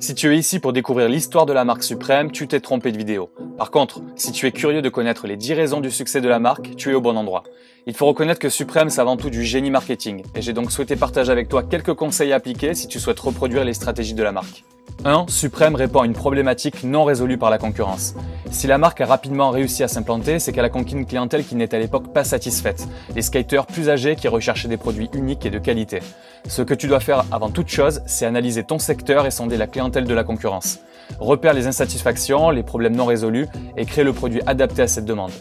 Si tu es ici pour découvrir l'histoire de la marque Suprême, tu t'es trompé de vidéo. Par contre, si tu es curieux de connaître les 10 raisons du succès de la marque, tu es au bon endroit. Il faut reconnaître que Suprême, c'est avant tout du génie marketing, et j'ai donc souhaité partager avec toi quelques conseils à appliquer si tu souhaites reproduire les stratégies de la marque. 1. Suprême répond à une problématique non résolue par la concurrence. Si la marque a rapidement réussi à s'implanter, c'est qu'elle a conquis une clientèle qui n'est à l'époque pas satisfaite. Les skaters plus âgés qui recherchaient des produits uniques et de qualité. Ce que tu dois faire avant toute chose, c'est analyser ton secteur et sonder la clientèle de la concurrence. Repère les insatisfactions, les problèmes non résolus et crée le produit adapté à cette demande.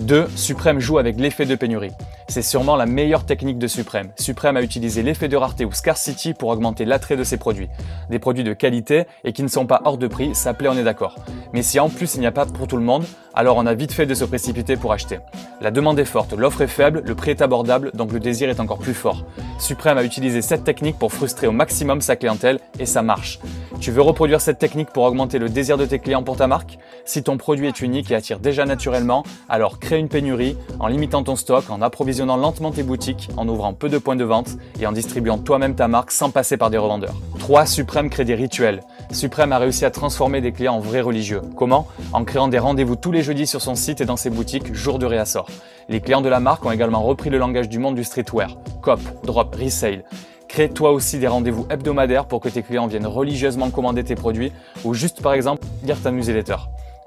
2. Suprême joue avec l'effet de pénurie. C'est sûrement la meilleure technique de Suprême. Suprême a utilisé l'effet de rareté ou scarcity pour augmenter l'attrait de ses produits. Des produits de qualité et qui ne sont pas hors de prix, ça plaît, on est d'accord. Mais si en plus il n'y a pas pour tout le monde, alors on a vite fait de se précipiter pour acheter. La demande est forte, l'offre est faible, le prix est abordable, donc le désir est encore plus fort. Suprême a utilisé cette technique pour frustrer au maximum sa clientèle et ça marche. Tu veux reproduire cette technique pour augmenter le désir de tes clients pour ta marque? Si ton produit est unique et attire déjà naturellement, alors crée une pénurie en limitant ton stock, en approvisionnant lentement tes boutiques, en ouvrant peu de points de vente et en distribuant toi-même ta marque sans passer par des revendeurs. 3. Suprême crée des rituels. Suprême a réussi à transformer des clients en vrais religieux. Comment? En créant des rendez-vous tous les jeudis sur son site et dans ses boutiques, jour de réassort. Les clients de la marque ont également repris le langage du monde du streetwear. Cop, drop, resale. Crée toi aussi des rendez-vous hebdomadaires pour que tes clients viennent religieusement commander tes produits ou juste par exemple lire ta newsletter.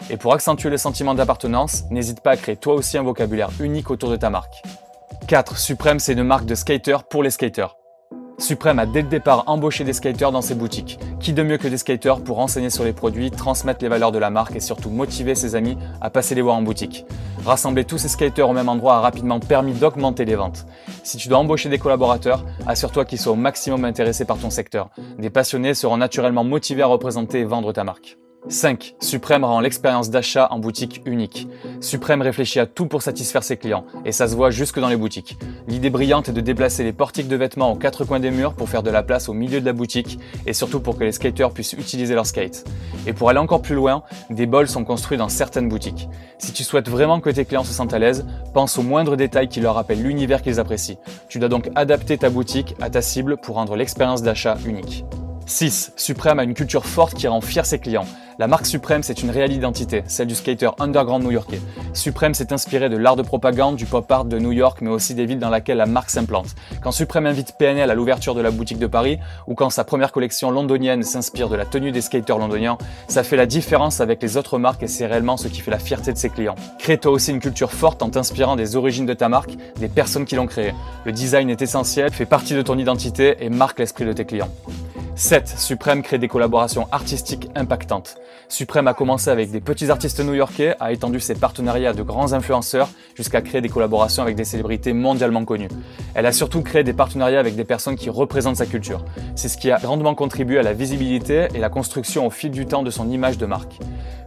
Et pour accentuer le sentiment d'appartenance, n'hésite pas à créer toi aussi un vocabulaire unique autour de ta marque. 4. Supreme, c'est une marque de skaters pour les skaters. Supreme a dès le départ embauché des skaters dans ses boutiques. Qui de mieux que des skaters pour enseigner sur les produits, transmettre les valeurs de la marque et surtout motiver ses amis à passer les voir en boutique. Rassembler tous ces skaters au même endroit a rapidement permis d'augmenter les ventes. Si tu dois embaucher des collaborateurs, assure-toi qu'ils soient au maximum intéressés par ton secteur. Des passionnés seront naturellement motivés à représenter et vendre ta marque. 5. Suprême rend l'expérience d'achat en boutique unique. Suprême réfléchit à tout pour satisfaire ses clients, et ça se voit jusque dans les boutiques. L'idée brillante est de déplacer les portiques de vêtements aux quatre coins des murs pour faire de la place au milieu de la boutique, et surtout pour que les skaters puissent utiliser leur skate. Et pour aller encore plus loin, des bols sont construits dans certaines boutiques. Si tu souhaites vraiment que tes clients se sentent à l'aise, pense aux moindres détails qui leur rappellent l'univers qu'ils apprécient. Tu dois donc adapter ta boutique à ta cible pour rendre l'expérience d'achat unique. 6. Supreme a une culture forte qui rend fier ses clients. La marque Supreme, c'est une réelle identité, celle du skater underground new-yorkais. Supreme s'est inspiré de l'art de propagande, du pop art de New York, mais aussi des villes dans lesquelles la marque s'implante. Quand Supreme invite PNL à l'ouverture de la boutique de Paris, ou quand sa première collection londonienne s'inspire de la tenue des skaters londoniens, ça fait la différence avec les autres marques et c'est réellement ce qui fait la fierté de ses clients. Crée toi aussi une culture forte en t'inspirant des origines de ta marque, des personnes qui l'ont créée. Le design est essentiel, fait partie de ton identité et marque l'esprit de tes clients. 7. Supreme crée des collaborations artistiques impactantes. Supreme a commencé avec des petits artistes new-yorkais, a étendu ses partenariats à de grands influenceurs, jusqu'à créer des collaborations avec des célébrités mondialement connues. Elle a surtout créé des partenariats avec des personnes qui représentent sa culture. C'est ce qui a grandement contribué à la visibilité et la construction au fil du temps de son image de marque.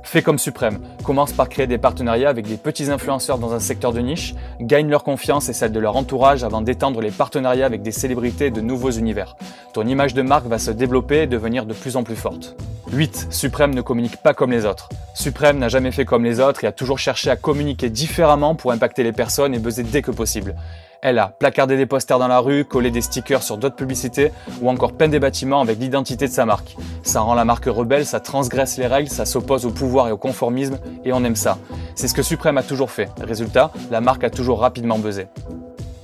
Fais comme Suprême, commence par créer des partenariats avec des petits influenceurs dans un secteur de niche, gagne leur confiance et celle de leur entourage avant d'étendre les partenariats avec des célébrités de nouveaux univers. Ton image de marque va se développer et devenir de plus en plus forte. 8. Suprême ne communique pas comme les autres. Suprême n'a jamais fait comme les autres et a toujours cherché à communiquer différemment pour impacter les personnes et buzzer dès que possible. Elle a placardé des posters dans la rue, collé des stickers sur d'autres publicités ou encore peint des bâtiments avec l'identité de sa marque. Ça rend la marque rebelle, ça transgresse les règles, ça s'oppose au pouvoir et au conformisme et on aime ça. C'est ce que Suprême a toujours fait. Résultat, la marque a toujours rapidement buzzé.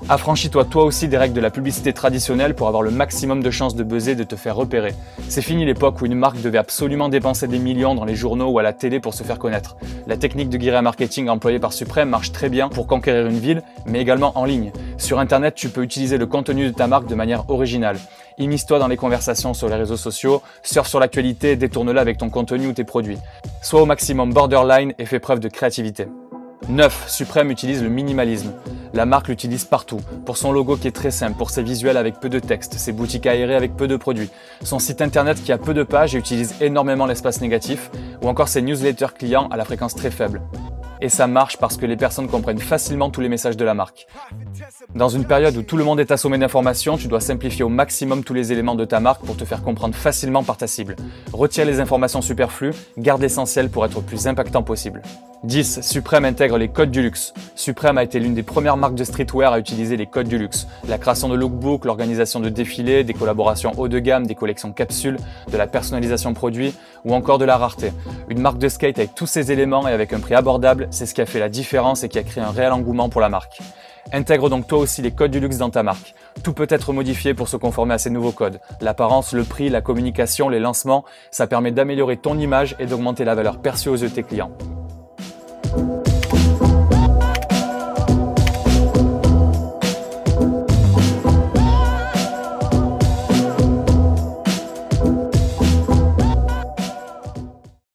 Affranchis-toi toi aussi des règles de la publicité traditionnelle pour avoir le maximum de chances de buzzer, de te faire repérer. C'est fini l'époque où une marque devait absolument dépenser des millions dans les journaux ou à la télé pour se faire connaître. La technique de guérilla marketing employée par Supreme marche très bien pour conquérir une ville, mais également en ligne. Sur Internet, tu peux utiliser le contenu de ta marque de manière originale. Immise-toi dans les conversations sur les réseaux sociaux, surfe sur l'actualité, détourne-la avec ton contenu ou tes produits. Sois au maximum borderline et fais preuve de créativité. 9. Supreme utilise le minimalisme. La marque l'utilise partout, pour son logo qui est très simple, pour ses visuels avec peu de texte, ses boutiques aérées avec peu de produits, son site internet qui a peu de pages et utilise énormément l'espace négatif, ou encore ses newsletters clients à la fréquence très faible. Et ça marche parce que les personnes comprennent facilement tous les messages de la marque. Dans une période où tout le monde est assommé d'informations, tu dois simplifier au maximum tous les éléments de ta marque pour te faire comprendre facilement par ta cible. Retire les informations superflues, garde l'essentiel pour être le plus impactant possible. 10. Supreme intègre les codes du luxe. Supreme a été l'une des premières marques de streetwear à utiliser les codes du luxe. La création de lookbooks, l'organisation de défilés, des collaborations haut de gamme, des collections capsules, de la personnalisation produit ou encore de la rareté. Une marque de skate avec tous ces éléments et avec un prix abordable, c'est ce qui a fait la différence et qui a créé un réel engouement pour la marque. Intègre donc toi aussi les codes du luxe dans ta marque. Tout peut être modifié pour se conformer à ces nouveaux codes. L'apparence, le prix, la communication, les lancements, ça permet d'améliorer ton image et d'augmenter la valeur perçue aux yeux de tes clients.